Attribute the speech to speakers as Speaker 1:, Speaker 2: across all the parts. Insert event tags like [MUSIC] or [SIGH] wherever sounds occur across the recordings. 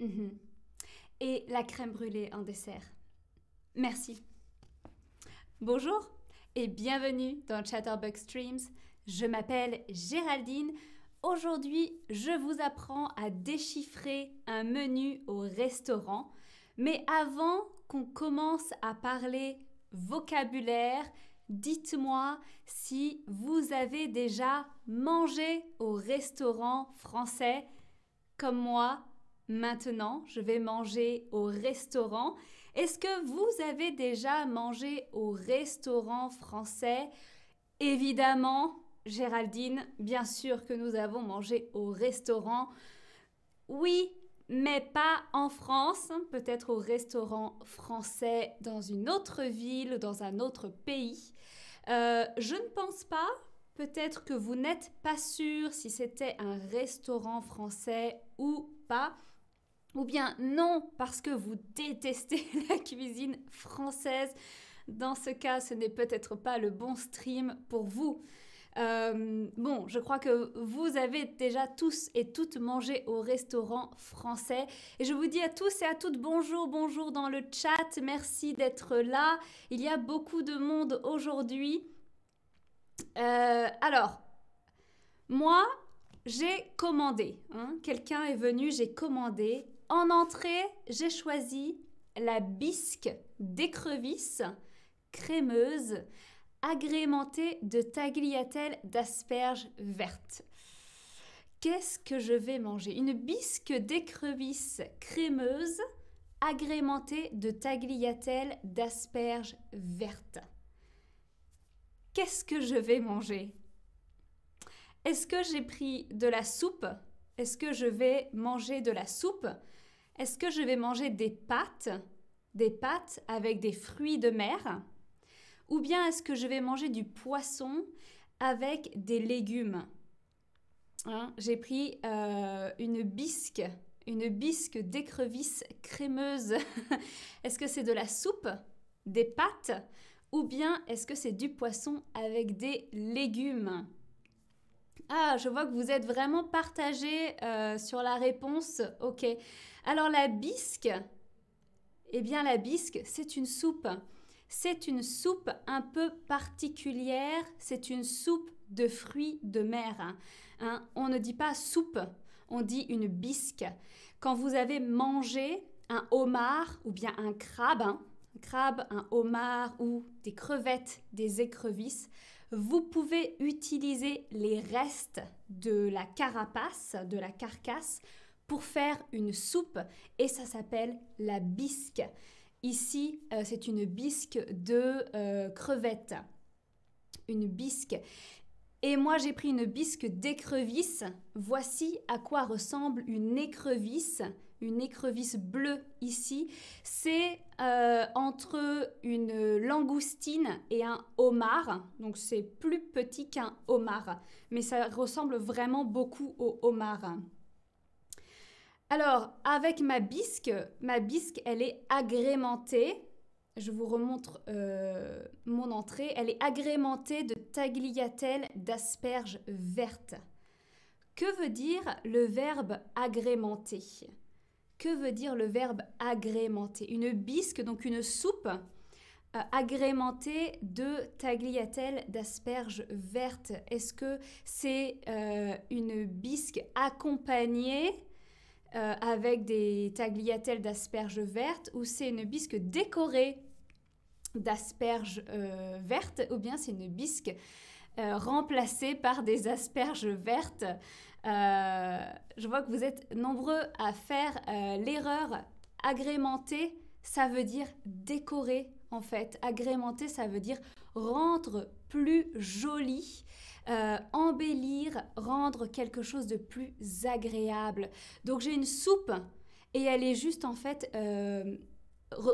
Speaker 1: Mhm. Et la crème brûlée en dessert. Merci. Bonjour et bienvenue dans Chatterbug Streams. Je m'appelle Géraldine. Aujourd'hui, je vous apprends à déchiffrer un menu au restaurant. Mais avant qu'on commence à parler vocabulaire, dites-moi si vous avez déjà mangé au restaurant français comme moi. Maintenant, je vais manger au restaurant. Est-ce que vous avez déjà mangé au restaurant français? Évidemment, Géraldine, bien sûr que nous avons mangé au restaurant. Oui, mais pas en France, peut-être au restaurant français dans une autre ville, dans un autre pays. Euh, je ne pense pas, peut-être que vous n'êtes pas sûr si c'était un restaurant français ou pas. Ou bien non, parce que vous détestez [LAUGHS] la cuisine française. Dans ce cas, ce n'est peut-être pas le bon stream pour vous. Euh, bon, je crois que vous avez déjà tous et toutes mangé au restaurant français. Et je vous dis à tous et à toutes bonjour, bonjour dans le chat. Merci d'être là. Il y a beaucoup de monde aujourd'hui. Euh, alors, moi, j'ai commandé. Hein. Quelqu'un est venu, j'ai commandé. En entrée, j'ai choisi la bisque d'écrevisse crémeuse agrémentée de tagliatelle d'asperges vertes. Qu'est-ce que je vais manger? Une bisque d'écrevisse crémeuse agrémentée de tagliatelle d'asperges vertes. Qu'est-ce que je vais manger? Est-ce que j'ai pris de la soupe? Est-ce que je vais manger de la soupe? Est-ce que je vais manger des pâtes Des pâtes avec des fruits de mer? Ou bien est-ce que je vais manger du poisson avec des légumes? Hein, J'ai pris euh, une bisque, une bisque d'écrevisse crémeuse. [LAUGHS] est-ce que c'est de la soupe, des pâtes? Ou bien est-ce que c'est du poisson avec des légumes? Ah, je vois que vous êtes vraiment partagé euh, sur la réponse. Ok. Alors la bisque, eh bien la bisque, c'est une soupe. C'est une soupe un peu particulière, c'est une soupe de fruits de mer. Hein. Hein, on ne dit pas soupe, on dit une bisque. Quand vous avez mangé un homard ou bien un crabe, hein, un crabe, un homard ou des crevettes, des écrevisses, vous pouvez utiliser les restes de la carapace, de la carcasse, pour faire une soupe et ça s'appelle la bisque. Ici, euh, c'est une bisque de euh, crevettes. Une bisque. Et moi, j'ai pris une bisque d'écrevisse. Voici à quoi ressemble une écrevisse. Une écrevisse bleue ici. C'est euh, entre une langoustine et un homard. Donc, c'est plus petit qu'un homard. Mais ça ressemble vraiment beaucoup au homard. Alors, avec ma bisque, ma bisque, elle est agrémentée. Je vous remontre euh, mon entrée. Elle est agrémentée de tagliatelle d'asperges vertes. Que veut dire le verbe agrémenter? Que veut dire le verbe agrémenter? Une bisque, donc une soupe euh, agrémentée de tagliatelle d'asperges vertes. Est-ce que c'est euh, une bisque accompagnée euh, avec des tagliatelles d'asperges vertes ou c'est une bisque décorée? D'asperges euh, vertes ou bien c'est une bisque euh, remplacée par des asperges vertes. je vois que vous êtes nombreux à faire l'erreur agrémenter, ça veut dire décorer en fait. Agrémenter, ça veut dire rendre plus joli. Euh, embellir, rendre quelque chose de plus agréable. Donc j'ai une soupe et elle est juste en fait euh,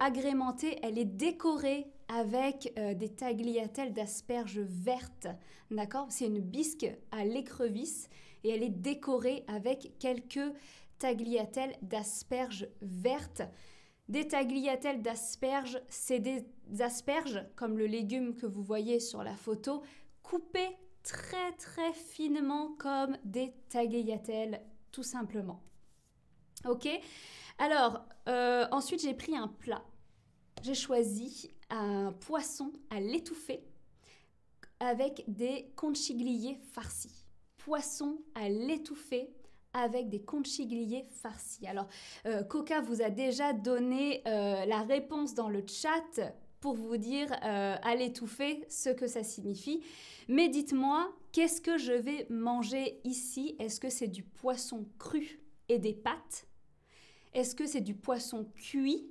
Speaker 1: agrémentée, elle est décorée avec euh, des tagliatelles d'asperges vertes. D'accord? C'est une bisque à l'écrevisse et elle est décorée avec quelques tagliatelles d'asperges vertes. Des tagliatelles d'asperges, c'est des asperges, comme le légume que vous voyez sur la photo, coupées très très finement comme des tagliatelles tout simplement. Ok Alors, euh, ensuite, j'ai pris un plat. J'ai choisi un poisson à l'étouffer avec des conchigliers farcis. Poisson à l'étouffer avec des conchigliers farcis. Alors, euh, Coca vous a déjà donné euh, la réponse dans le chat pour vous dire à l'étouffer ce que ça signifie. Mais dites-moi, qu'est-ce que je vais manger ici? Est-ce que c'est du poisson cru? Et des pâtes. Est-ce que c'est du poisson cuit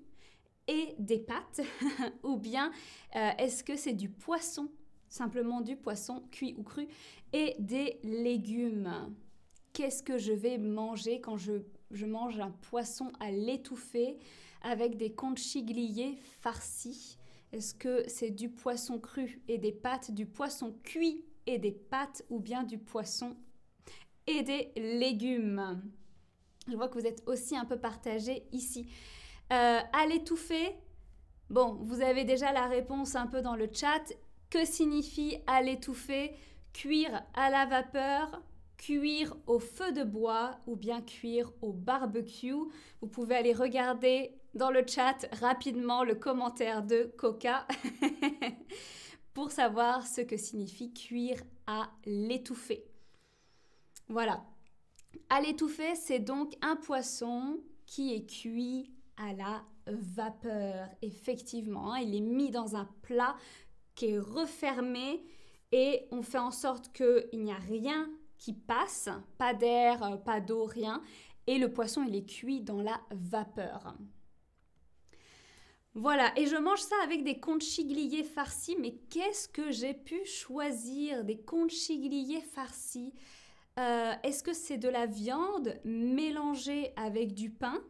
Speaker 1: et des pâtes [LAUGHS] Ou bien euh, est-ce que c'est du poisson, simplement du poisson cuit ou cru, et des légumes? Qu'est-ce que je vais manger quand je, je mange un poisson à l'étouffer avec des conchigliers farcis? Est-ce que c'est du poisson cru et des pâtes, du poisson cuit et des pâtes ou bien du poisson et des légumes? Je vois que vous êtes aussi un peu partagé ici. Euh, à l'étouffer, bon, vous avez déjà la réponse un peu dans le chat. Que signifie à l'étouffer? Cuire à la vapeur, cuire au feu de bois ou bien cuire au barbecue? Vous pouvez aller regarder dans le chat rapidement le commentaire de Coca [LAUGHS] pour savoir ce que signifie cuire à l'étouffer. Voilà, à l'étouffer, c'est donc un poisson qui est cuit à la vapeur. Effectivement, il est mis dans un plat qui est refermé et on fait en sorte qu'il n'y a rien qui passe, pas d'air, pas d'eau, rien. Et le poisson, il est cuit dans la vapeur. Voilà, et je mange ça avec des conchigliers farcis. Mais qu'est-ce que j'ai pu choisir? Des conchigliers farcis euh, est-ce que c'est de la viande mélangée avec du pain?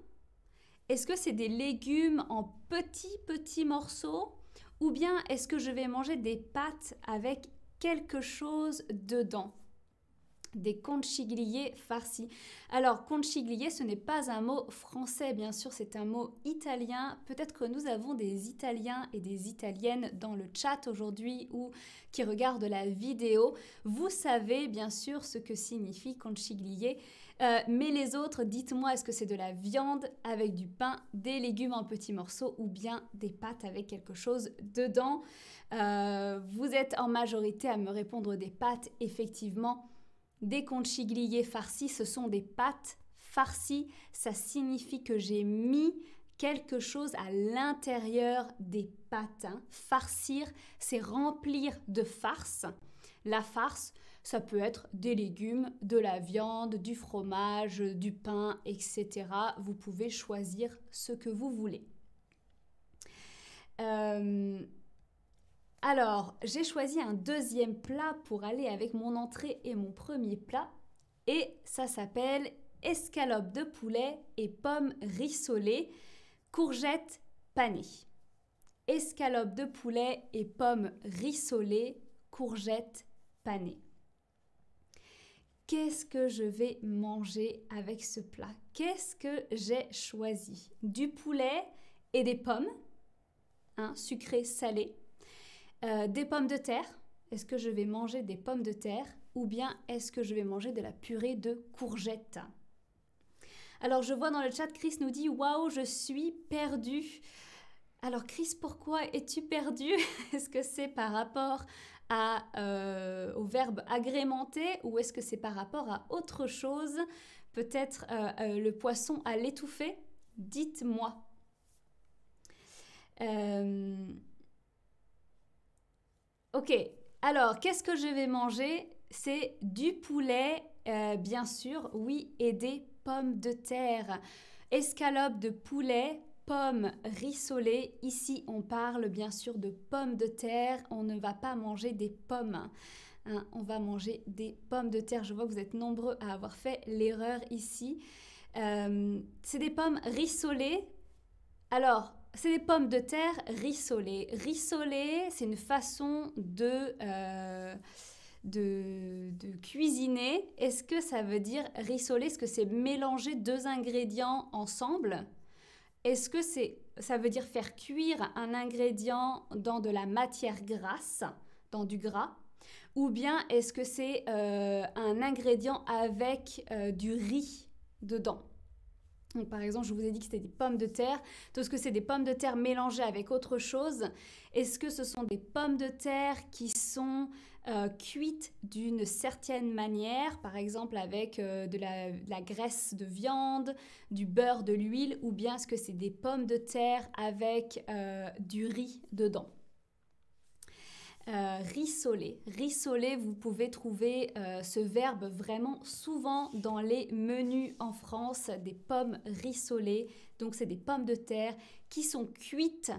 Speaker 1: Est-ce que c'est des légumes en petits petits morceaux? Ou bien est-ce que je vais manger des pâtes avec quelque chose dedans? Des conchigliers farcis. Alors, conchiglier, ce n'est pas un mot français, bien sûr, c'est un mot italien. Peut-être que nous avons des Italiens et des Italiennes dans le chat aujourd'hui ou qui regardent la vidéo. Vous savez, bien sûr, ce que signifie conchiglier. Euh, mais les autres, dites-moi, est-ce que c'est de la viande avec du pain, des légumes en petits morceaux ou bien des pâtes avec quelque chose dedans? Euh, Vous êtes en majorité à me répondre des pâtes, effectivement. Des conchigliers farcis, ce sont des pâtes farcies. Ça signifie que j'ai mis quelque chose à l'intérieur des pâtes. Hein. Farcir, c'est remplir de farce. La farce, ça peut être des légumes, de la viande, du fromage, du pain, etc. Vous pouvez choisir ce que vous voulez. Euh, alors, j'ai choisi un deuxième plat pour aller avec mon entrée et mon premier plat. Et ça s'appelle escalope de poulet et pommes rissolées, courgettes panées. Escalope de poulet et pommes rissolées, courgettes panées. Qu'est-ce que je vais manger avec ce plat? Qu'est-ce que j'ai choisi? Du poulet et des pommes, hein, sucré salé euh, des pommes de terre. Est-ce que je vais manger des pommes de terre ou bien est-ce que je vais manger de la purée de courgettes? Alors je vois dans le chat, Chris nous dit Waouh, je suis perdue. Alors Chris, pourquoi es-tu perdue? [LAUGHS] Est-ce que c'est par rapport euh, au verbe agrémenter ou est-ce que c'est par rapport à autre chose? Peut-être euh, le poisson à l'étouffer? Dites-moi. Ok, alors qu'est-ce que je vais manger? C'est du poulet, euh, bien sûr, oui, et des pommes de terre. Escalope de poulet, pommes rissolées. Ici, on parle bien sûr de pommes de terre. On ne va pas manger des pommes. Hein. on va manger des pommes de terre. Je vois que vous êtes nombreux à avoir fait l'erreur ici. Euh, c'est des pommes rissolées. Alors, c'est des pommes de terre rissolées. Rissolées, c'est une façon de, euh, de, cuisiner. Est-ce que ça veut dire rissoler Est-ce que c'est mélanger deux ingrédients ensemble? Est-ce que c'est, ça veut dire faire cuire un ingrédient dans de la matière grasse, dans du gras? Ou bien est-ce que c'est euh, un ingrédient avec euh, du riz dedans? Par exemple, je vous ai dit que c'était des pommes de terre. Est-ce que c'est des pommes de terre mélangées avec autre chose Est-ce que ce sont des pommes de terre qui sont euh, cuites d'une certaine manière, par exemple avec euh, de, la, graisse de viande, du beurre, de l'huile, ou bien est-ce que c'est des pommes de terre avec euh, du riz dedans? Euh, rissoler. Rissoler, vous pouvez trouver euh, ce verbe vraiment souvent dans les menus en France, des pommes rissolées. Donc c'est des pommes de terre qui sont cuites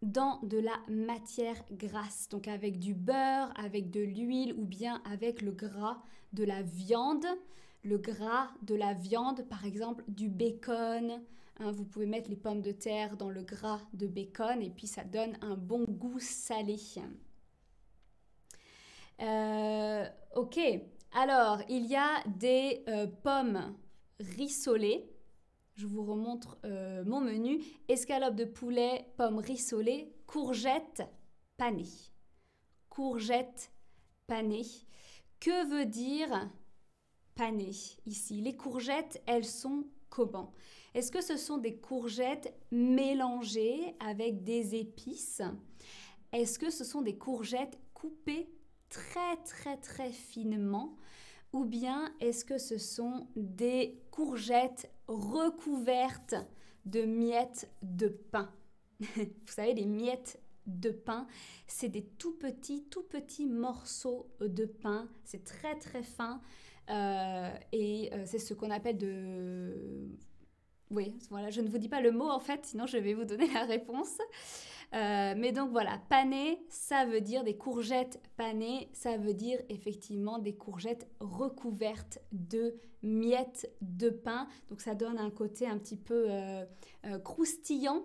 Speaker 1: dans de la matière grasse, donc avec du beurre, avec de l'huile ou bien avec le gras de la viande. Le gras de la viande, par exemple du bacon. Hein, vous pouvez mettre les pommes de terre dans le gras de bacon et puis ça donne un bon goût salé. Euh, ok, alors il y a des euh, pommes rissolées. Je vous remontre euh, mon menu. Escalope de poulet, pommes rissolées, courgettes panées. Courgettes panées. Que veut dire panées ici? Les courgettes, elles sont comment? Est-ce que ce sont des courgettes mélangées avec des épices? Est-ce que ce sont des courgettes coupées très très très finement ou bien est-ce que ce sont des courgettes recouvertes de miettes de pain? Vous savez, les miettes de pain, c'est des tout petits, tout petits morceaux de pain. C'est très très fin euh, et euh, c'est ce qu'on appelle de... Oui, voilà, je ne vous dis pas le mot en fait, sinon je vais vous donner la réponse. Euh, mais donc voilà, pané, ça veut dire des courgettes panées, ça veut dire effectivement des courgettes recouvertes de miettes de pain. Donc ça donne un côté un petit peu euh, euh, croustillant.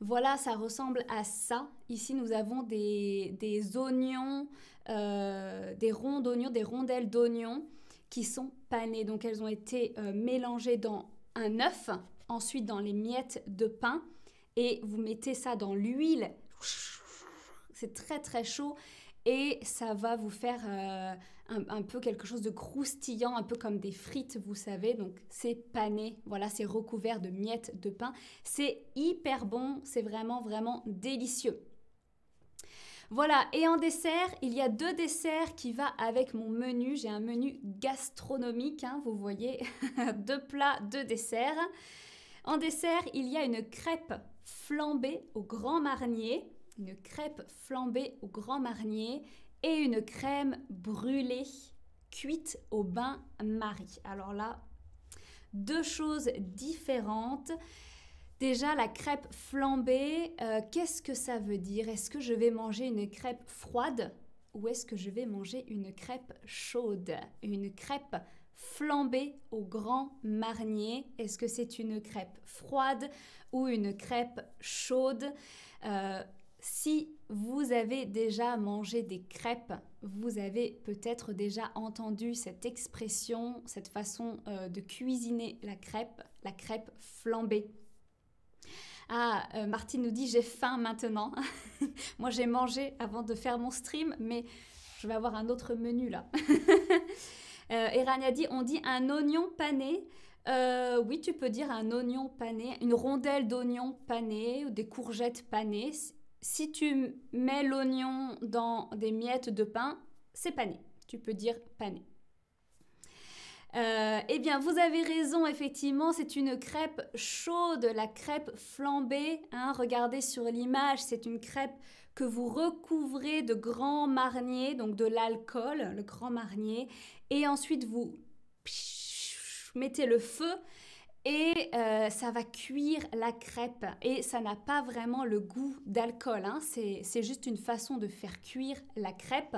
Speaker 1: Voilà, ça ressemble à ça. Ici, nous avons des, oignons, des ronds d'oignons, des rondelles d'oignons qui sont panées. Donc elles ont été mélangées dans un œuf, ensuite dans les miettes de pain et vous mettez ça dans l'huile. C'est très très chaud et ça va vous faire euh, un, peu quelque chose de croustillant, un peu comme des frites, vous savez. Donc c'est pané, voilà, c'est recouvert de miettes de pain. C'est hyper bon, c'est vraiment vraiment délicieux. Voilà, et en dessert, il y a deux desserts qui vont avec mon menu. J'ai un menu gastronomique, hein, vous voyez, [LAUGHS] deux plats, deux desserts. En dessert, il y a une crêpe flambée au grand marnier, une crêpe flambée au grand marnier et une crème brûlée cuite au bain-marie. Alors là, deux choses différentes. Déjà, la crêpe flambée, euh, qu'est-ce que ça veut dire? Est-ce que je vais manger une crêpe froide ou est-ce que je vais manger une crêpe chaude? Une crêpe flambée au grand marnier. Est-ce que c'est une crêpe froide ou une crêpe chaude? Euh, Si vous avez déjà mangé des crêpes, vous avez peut-être déjà entendu cette expression, cette façon euh, de cuisiner la crêpe, la crêpe flambée. Ah, euh, Martine nous dit j'ai faim maintenant. [LAUGHS] Moi j'ai mangé avant de faire mon stream, mais je vais avoir un autre menu là. [LAUGHS] euh, dit on dit un oignon pané. Euh, oui, tu peux dire un oignon pané, une rondelle d'oignon pané ou des courgettes panées. Si tu mets l'oignon dans des miettes de pain, c'est pané. Tu peux dire pané. Euh, eh bien, vous avez raison, effectivement, c'est une crêpe chaude, la crêpe flambée. Hein. regardez sur l'image, c'est une crêpe que vous recouvrez de grand marnier, donc de l'alcool, le grand marnier, et ensuite vous mettez le feu et euh, ça va cuire la crêpe. Et ça n'a pas vraiment le goût d'alcool, hein. c'est juste une façon de faire cuire la crêpe.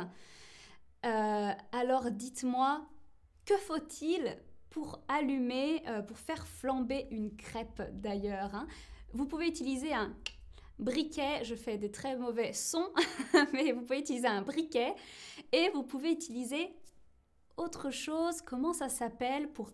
Speaker 1: Euh, alors dites-moi, que faut-il pour allumer, euh, pour faire flamber une crêpe d'ailleurs hein? Vous pouvez utiliser un briquet, je fais des très mauvais sons, [LAUGHS] mais vous pouvez utiliser un briquet et vous pouvez utiliser autre chose, comment ça s'appelle pour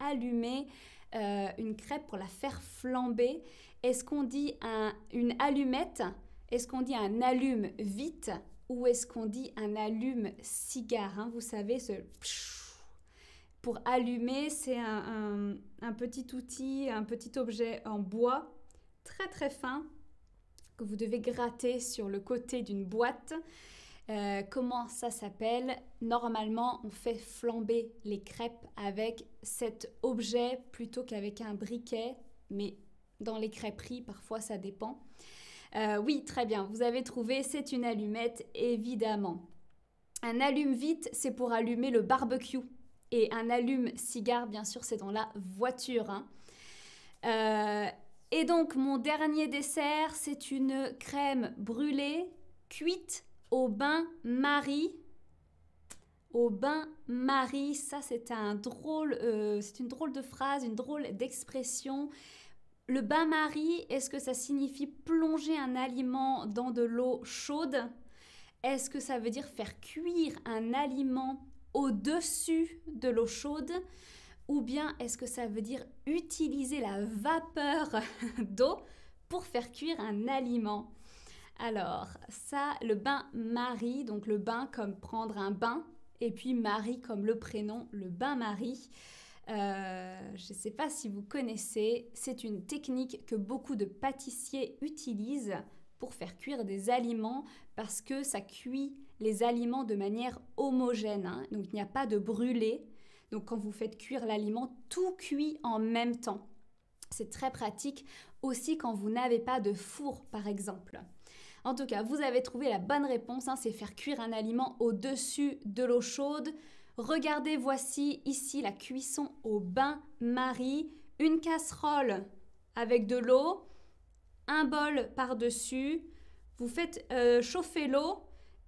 Speaker 1: allumer euh, une crêpe, pour la faire flamber? Est-ce qu'on dit un, une allumette? Est-ce qu'on dit un allume vite? Ou est-ce qu'on dit un allume cigare hein? Vous savez, ce pour allumer, c'est un, petit outil, un petit objet en bois très très fin que vous devez gratter sur le côté d'une boîte. Euh, comment ça s'appelle? Normalement, on fait flamber les crêpes avec cet objet plutôt qu'avec un briquet, mais dans les crêperies, parfois ça dépend. Euh, oui, très bien, vous avez trouvé, c'est une allumette, évidemment. Un allume-vite, c'est pour allumer le barbecue. Et un allume-cigare, bien sûr, c'est dans la voiture. Hein. Euh, et donc, mon dernier dessert, c'est une crème brûlée cuite au bain-marie. Au bain-marie, ça c'est un drôle, euh, c'est une drôle de phrase, une drôle d'expression. Le bain-marie, est-ce que ça signifie plonger un aliment dans de l'eau chaude? Est-ce que ça veut dire faire cuire un aliment au-dessus de l'eau chaude? Ou bien est-ce que ça veut dire utiliser la vapeur [LAUGHS] d'eau pour faire cuire un aliment Alors, ça, le bain Marie, donc le bain comme prendre un bain, et puis Marie comme le prénom, le bain Marie. Euh, je ne sais pas si vous connaissez, c'est une technique que beaucoup de pâtissiers utilisent pour faire cuire des aliments parce que ça cuit les aliments de manière homogène. Hein. Donc il n'y a pas de brûlé. Donc quand vous faites cuire l'aliment, tout cuit en même temps. C'est très pratique aussi quand vous n'avez pas de four par exemple. En tout cas, vous avez trouvé la bonne réponse, hein, c'est faire cuire un aliment au-dessus de l'eau chaude. Regardez, voici ici la cuisson au bain-marie, une casserole avec de l'eau, un bol par-dessus, vous faites euh, chauffer l'eau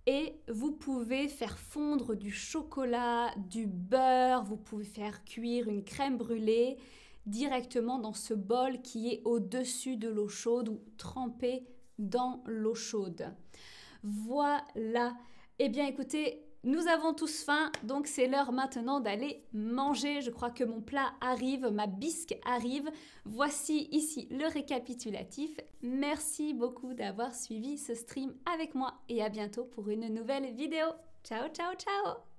Speaker 1: et vous pouvez faire fondre du chocolat, du beurre, vous pouvez faire cuire une crème brûlée directement dans ce bol qui est au-dessus de l'eau chaude ou trempé dans l'eau chaude. Voilà. Eh bien écoutez, nous avons tous faim, donc c'est l'heure maintenant d'aller manger. Je crois que mon plat arrive, ma bisque arrive. Voici ici le récapitulatif. Merci beaucoup d'avoir suivi ce stream avec moi et à bientôt pour une nouvelle vidéo. Ciao, ciao, ciao